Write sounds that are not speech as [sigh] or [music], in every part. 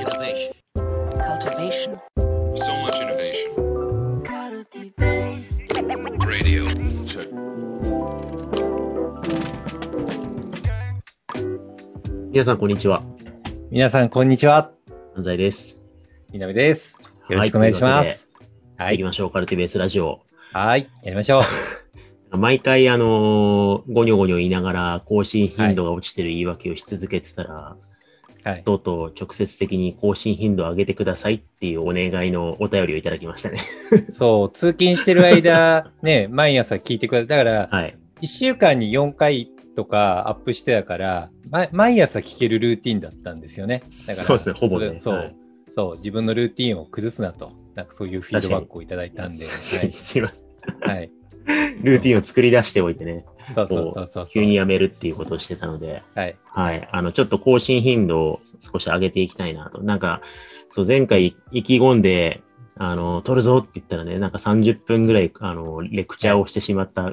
Innovation. cultivation, So much innovation. Radio. Check. 皆さん、こんにちは。皆さん、こんにちは。安西です。みなべです。よろしくお願いします。はい。はい。行きましょう。カルティベースラジオ。はい。やりましょう。[laughs] 毎回、あのーゴニョゴニョ言いながら、更新頻度が落ちてる言い訳をし続けてたら、はい。とうとう直接的に更新頻度を上げてくださいっていうお願いのお便りをいただきましたね。[laughs] そう、通勤してる間、[laughs] ね、毎朝聞いてください。だから、はい。1週間に4回とかアップしてたから、ま、毎朝聞けるルーティンだったんですよね。だからそうですねほぼねそう、はいそう、自分のルーティンを崩すなと。なんかそういうフィードバックをいただいたんで。は [laughs] すいません。い。はい。ルーティンを作り出しておいてね、そうそうそうそう。急にやめるっていうことをしてたので、はい。はい。あの、ちょっと更新頻度を少し上げていきたいなと。なんか、そう、前回意気込んで、あの、撮るぞって言ったらね、なんか30分ぐらい、あの、レクチャーをしてしまった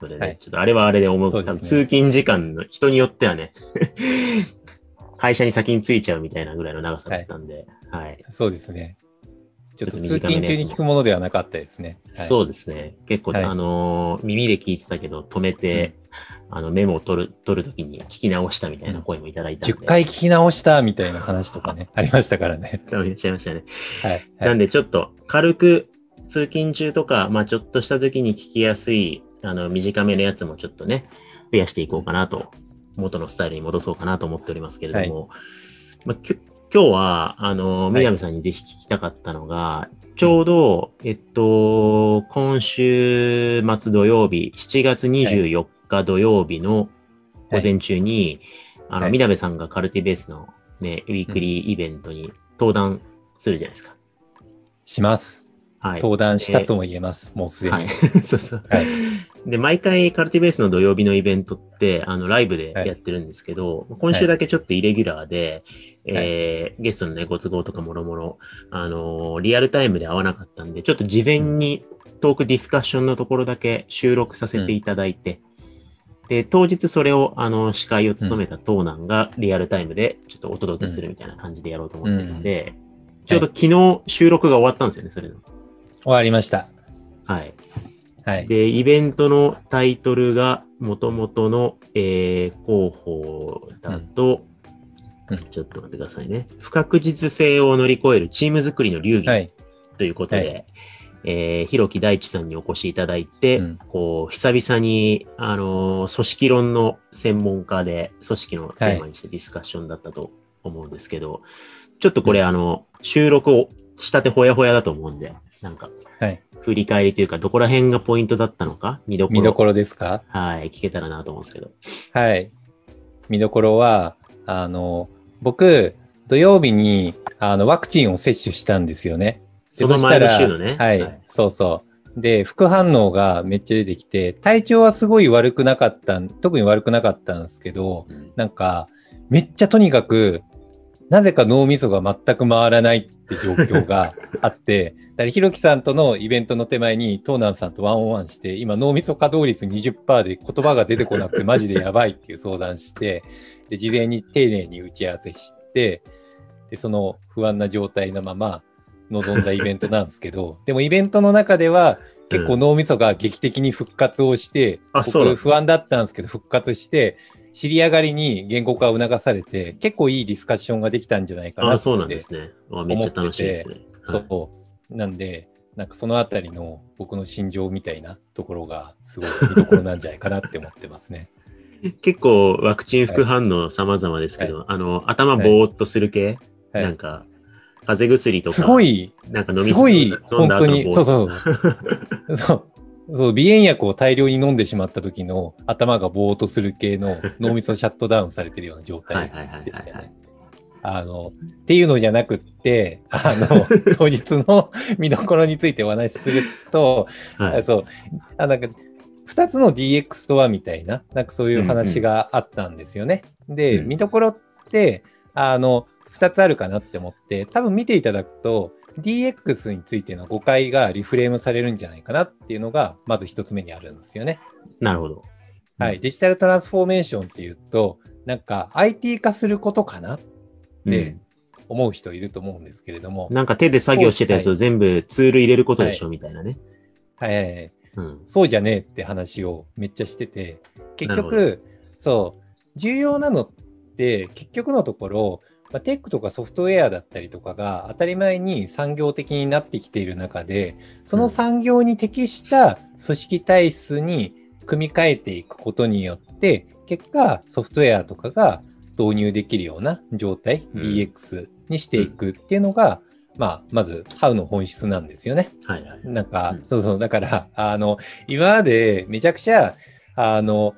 のでね、はいちょっとあれはあれで思う。そうね通勤時間の人によってはね、[laughs] 会社に先に着いちゃうみたいなぐらいの長さだったんで、はい。そうですね。ちょっと通勤中に聞くものではなかったですね。はい、そうですね。結構、はいあのー耳で聞いてたけど、止めて、あの、メモを取る、取るときに聞き直したみたいな声もいただいたんで。10回聞き直したみたいな話とかね、[laughs] ありましたからね。いらっしゃいましたね。はい。はいなんでちょっと軽く通勤中とか、まあちょっとした時に聞きやすい、あの、短めのやつもちょっとね、増やしていこうかなと、元のスタイルに戻そうかなと思っておりますけれども、まあ、きょ今日は、あの、はい南さんにぜひ聞きたかったのが、ちょうど、えっと、今週末土曜日、7月24日土曜日の午前中に、あの、はいみなべさんがカルティベースのね、ウィークリーイベントに登壇するじゃないですか。します。はい。登壇したとも言えます。もうすでに。はい。[laughs] そうそう。はいで、毎回カルティベースの土曜日のイベントって、あの、ライブでやってるんですけど、今週だけちょっとイレギュラーで、えーゲストのね、ご都合とかもろもろ、あのーリアルタイムで会わなかったんで、ちょっと事前にトークディスカッションのところだけ収録させていただいて、で、当日それを、あの、司会を務めた東南がリアルタイムでちょっとお届けするみたいな感じでやろうと思ってるんで、ちょうど昨日収録が終わったんですよね、それの。終わりました。はい。はい。で、イベントのタイトルが、元々の、えー、広報だと、うんちょっと待ってくださいね。不確実性を乗り越えるチーム作りの流儀はい。ということで、はえー、広木大地さんにお越しいただいて、うんこう、久々に、あのー組織論の専門家で、組織のテーマにしてディスカッションだったと思うんですけど、ちょっとこれ、あの、収録をしたてほやほやだと思うんで、なんか、はい。振り返りというか、どこら辺がポイントだったのか、見どころ。見どころですか？はい、聞けたらなと思うんですけど。はい。見どころは、あの、僕、土曜日に、あの、ワクチンを接種したんですよね。でその前の週のね。はい、そうそう。で、副反応がめっちゃ出てきて、体調はすごい悪くなかったん、特に悪くなかったんですけど、うんなんか、めっちゃとにかく、なぜか脳みそが全く回らないって状況が [laughs] あって、だひろきさんとのイベントの手前に、東南さんとワンオンワンして、今脳みそ稼働率20%で言葉が出てこなくてマジでやばいっていう相談して、で、事前に丁寧に打ち合わせして、で、その不安な状態のまま臨んだイベントなんですけど、[laughs] でもイベントの中では結構脳みそが劇的に復活をして、あそうなんだ僕不安だったんですけど復活して、知り上がりに言語化を促されて、結構いいディスカッションができたんじゃないかなって。あそうなんですね。あめっちゃ楽しいですね。そはい。う。なんで、なんかそのあたりの僕の心情みたいなところがすごい見どころなんじゃないかなって思ってますね。[laughs] 結構ワクチン副反応様々ですけど、あの、頭ぼーっとする系、はいなんか、風邪薬とか、すごい、なんか飲みすごい、本当に、だ後のぼーそうそう。[laughs] そう。そう、鼻炎薬を大量に飲んでしまった時の頭がぼーっとする系の [laughs] 脳みそシャットダウンされてるような状態。あの、っていうのじゃなくって、あの、[laughs] 当日の [laughs] 見どころについてお話しすると、はい。そう、あなんか、二つの DX とはみたいな、なんかそういう話があったんですよね。で、うん見どころって、あの、二つあるかなって思って、多分見ていただくと、DX についての誤解がリフレームされるんじゃないかなっていうのが、まず一つ目にあるんですよね。なるほど。はい。デジタルトランスフォーメーションっていうと、なんか IT 化することかなで、思う人いると思うんですけれども、なんか手で作業してたやつを全部ツール入れることでしょ、みたいなね。はいはいはい、うん。そうじゃねえって話をめっちゃしてて、結局、そう、重要なのって、結局のところ、まあ、テックとかソフトウェアだったりとかが当たり前に産業的になってきている中で、その産業に適した組織体質に組み替えていくことによって、結果ソフトウェアとかが導入できるような状態、うん DX にしていくっていうのが、まあ、まず、ハウの本質なんですよね。はいはい。なんか、うんそうそう、だから、あの、今までめちゃくちゃ、あの、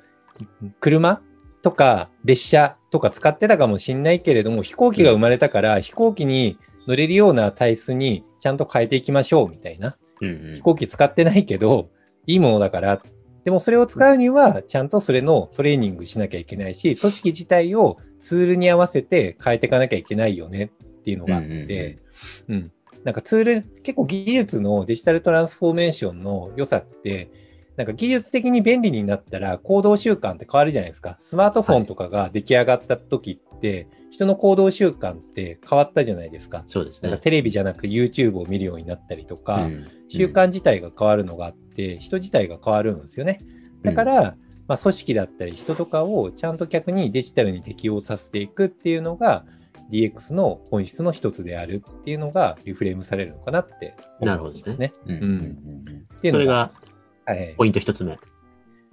車とか列車とか使ってたかもしんないけれども、飛行機が生まれたから、飛行機に乗れるような体質にちゃんと変えていきましょうみたいな。うんうん飛行機使ってないけど、いいものだから。でもそれを使うには、ちゃんとそれのトレーニングしなきゃいけないし、組織自体をツールに合わせて変えていかなきゃいけないよねっていうのがあって、うん。なんかツール、結構技術のデジタルトランスフォーメーションの良さって、なんか技術的に便利になったら行動習慣って変わるじゃないですか。スマートフォンとかが出来上がった時って、人の行動習慣って変わったじゃないですか。そうですね。テレビじゃなくて YouTube を見るようになったりとか、うん習慣自体が変わるのがあって、人自体が変わるんですよね。だから、まあ、組織だったり人とかをちゃんと逆にデジタルに適応させていくっていうのが DX の本質の一つであるっていうのがリフレームされるのかなって思うんですね。うんうんっていうのそれがはい、ポイント一つ目。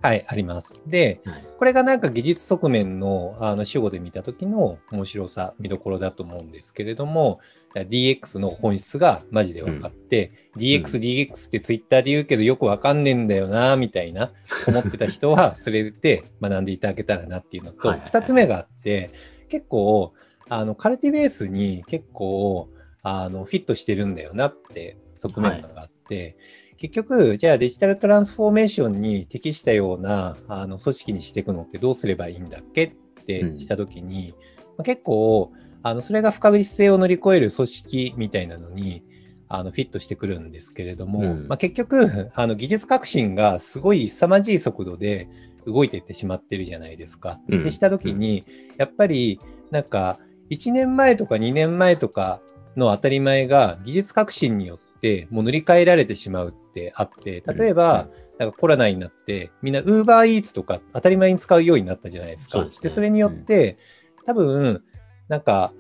はい、あります。で、はいこれがなんか技術側面のあの主語で見た時の面白さ、見どころだと思うんですけれども、DX の本質がマジで分かって、DX、DX ってツイッターで言うけどよくわかんねえんだよな、みたいな思ってた人は、[laughs] それで学んでいただけたらなっていうのと、はいはいはい二つ目があって、結構、あの、カルティベースに結構、あの、フィットしてるんだよなって側面があって、結局、じゃあデジタルトランスフォーメーションに適したようなあの組織にしていくのってどうすればいいんだっけってしたときに、まあ結構、あのそれが不確実性を乗り越える組織みたいなのにあのフィットしてくるんですけれども、うん。まあ、結局あの技術革新がすごい凄まじい速度で動いていってしまってるじゃないですか。うん。でしたときに、やっぱりなんか1年前とか2年前とかの当たり前が技術革新によってもう塗り替えられてしまうってあって、例えば、なんかコロナになって、みんな Uber Eats とか当たり前に使うようになったじゃないですか。そうですねそれによって、多分、なんか、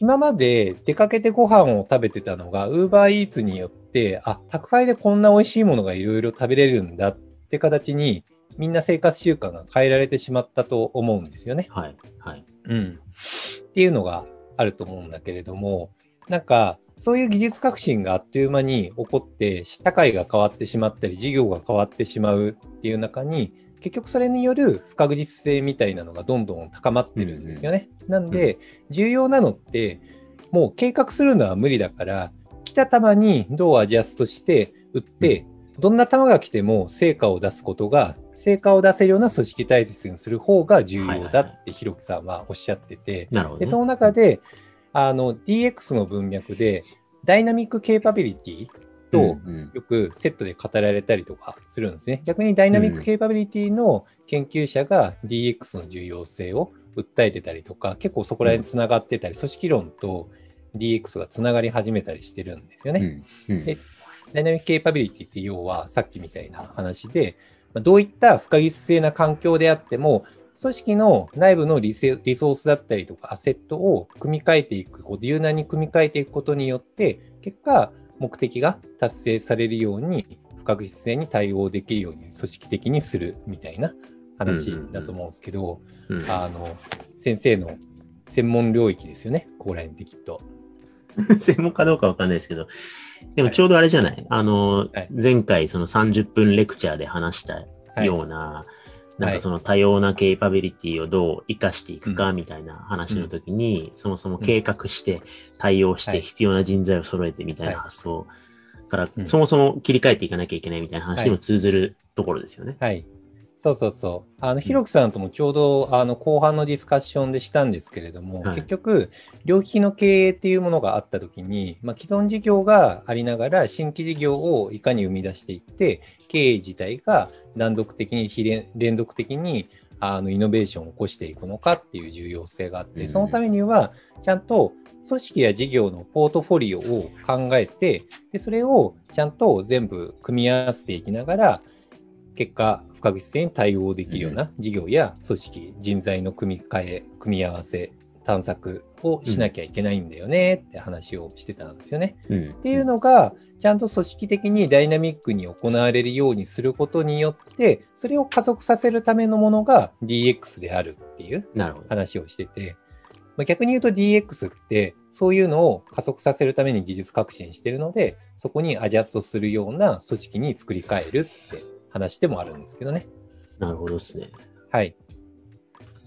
今まで出かけてご飯を食べてたのが、Uber Eats によって、あ、宅配でこんな美味しいものがいろいろ食べれるんだって形に、みんな生活習慣が変えられてしまったと思うんですよね。はい。はい。うん。っていうのがあると思うんだけれども、なんか、そういう技術革新があっという間に起こって、社会が変わってしまったり、事業が変わってしまうっていう中に、結局それによる不確実性みたいなのがどんどん高まってるんですよね。なんで、重要なのって、もう計画するのは無理だから、来た球にどうアジャストして打って、どんな球が来ても成果を出すことが、成果を出せるような組織体制にする方が重要だって、ひろきさんはおっしゃってて、で、ね。その中で、あの、DX の文脈で、ダイナミックケーパビリティとうんうん。よくセットで語られたりとかするんですね。逆にダイナミックケーパビリティの研究者が DX の重要性を訴えてたりとか、結構そこら辺つながってたり、組織論と DX がつながり始めたりしてるんですよね。うん。うん。でダイナミックケーパビリティって要はさっきみたいな話で、まあどういった不確実性な環境であっても、組織の内部のリセリソースだったりとかアセットを組み替えていく、こう柔軟に組み替えていくことによって、結果、目的が達成されるように、不確実性に対応できるように組織的にするみたいな話だと思うんですけど、うん。あの、先生の専門領域ですよね、ここら辺ってきっと。[laughs] 専門かどうかわかんないですけど、でもちょうどあれじゃない、あの、はい。前回その30分レクチャーで話したはいような、なんかその多様なケイパビリティをどう活かしていくかみたいな話の時に、そもそも計画して対応しはいて必要な人材を揃えてみたいなはい。発想から、うん。そもそも切り替えていかなきゃいけないみたいな話にも通ずるところですよね。はい。そうそうそう。あの、ひろきさんともちょうど、あの、後半のディスカッションでしたんですけれども、はい。結局、両利きの経営っていうものがあったときに、まあ、既存事業がありながら、新規事業をいかに生み出していって、経営自体が断続的に、非連連続的に、あのイノベーションを起こしていくのかっていう重要性があって、うん。そのためにはちゃんと組織や事業のポートフォリオを考えてでそれをちゃんと全部組み合わせていきながら結果不確実性に対応できるような事業や組織人材の組み替え組み合わせ探索をしなきゃいけないんだよねって話をしてたんですよね。うん。っていうのが、ちゃんと組織的にダイナミックに行われるようにすることによって、それを加速させるためのものが DX であるっていう。話をしてて、まあ、逆に言うと DX って、そういうのを加速させるために技術革新してるので、そこにアジャストするような組織に作り変えるって話でもあるんですけどね。なるほどですね。はい。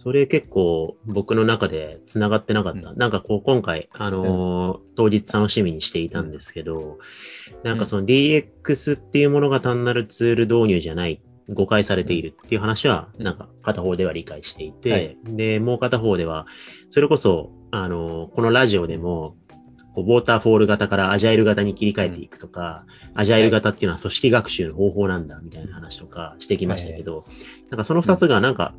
それ結構僕の中で繋がってなかった。うん。なんかこう今回、あのー当日楽しみにしていたんですけど、なんかその DX っていうものが単なるツール導入じゃない、誤解されているっていう話は、うん。なんか片方では理解していて、はい。で、もう片方では、それこそ、あのーこのラジオでも、こうウォーターフォール型からアジャイル型に切り替えていくとか、アジャイル型っていうのは組織学習の方法なんだみたいな話とかしてきましたけど、なんかその二つがなんか、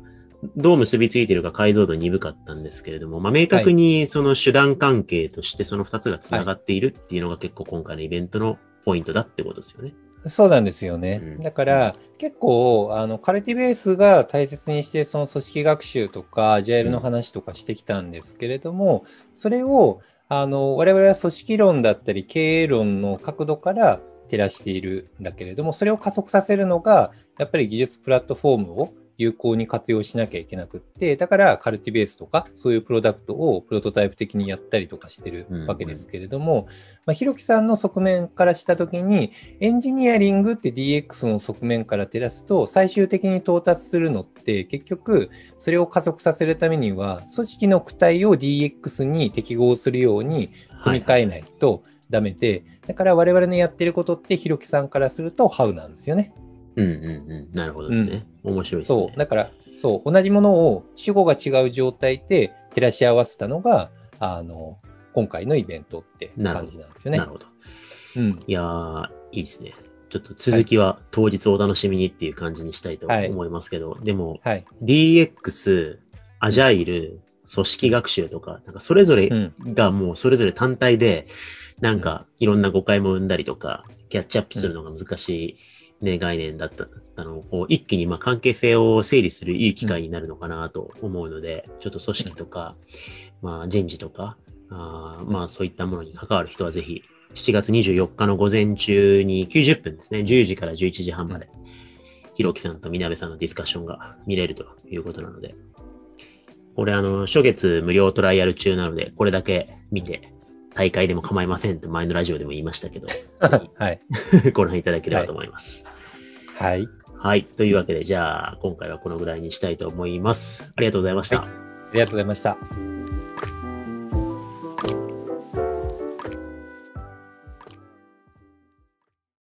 どう結びついてるか解像度鈍かったんですけれども、まあ、明確にその手段関係としてその二つが繋がっているっていうのが結構今回のイベントのポイントだってことですよね。そうなんですよね。うんだから、結構、あの、カルティベースが大切にして、その組織学習とか、アジャイルの話とかしてきたんですけれども、それを、あの、我々は組織論だったり、経営論の角度から照らしているんだけれども、それを加速させるのが、やっぱり技術プラットフォームを有効に活用しなきゃいけなくって、だからカルティベースとか、そういうプロダクトをプロトタイプ的にやったりとかしてるわけですけれども、まあ、ひろきさんの側面からしたときに、エンジニアリングって DX の側面から照らすと、最終的に到達するのって、結局、それを加速させるためには、組織の躯体を DX に適合するように組み替えないとダメで、だから我々のやってることって、ひろきさんからすると、ハウなんですよね。うんうんうん。なるほどですね。面白いですね。そう。だから、そう、同じものを主語が違う状態で照らし合わせたのが、あの、今回のイベントって感じなんですよねな。るほど。うん。いやー、いいですね。ちょっと続きは当日お楽しみにっていう感じにしたいとはい思いますけど、でもはい。DX、アジャイル、組織学習とか、なんかそれぞれうん。がもうそれぞれ単体で、なんかいろんな誤解も生んだりとか、キャッチアップするのが難しい、ね概念だったったのを、こう一気にま関係性を整理するいい機会になるのかなと思うので、ちょっと組織とか、まあ人事とか、あまあそういったものに関わる人はぜひ、7月24日の午前中に90分ですね、10時から11時半まで、ひろきさんとみなべさんのディスカッションが見れるということなので、これあの、初月無料トライアル中なので、これだけ見て、大会でも構いませんと前のラジオでも言いましたけど、[laughs] はい。[laughs] ご覧いただければと思います。はい。はい。というわけで、じゃあ、今回はこのぐらいにしたいと思います。ありがとうございました。ありがとうございました。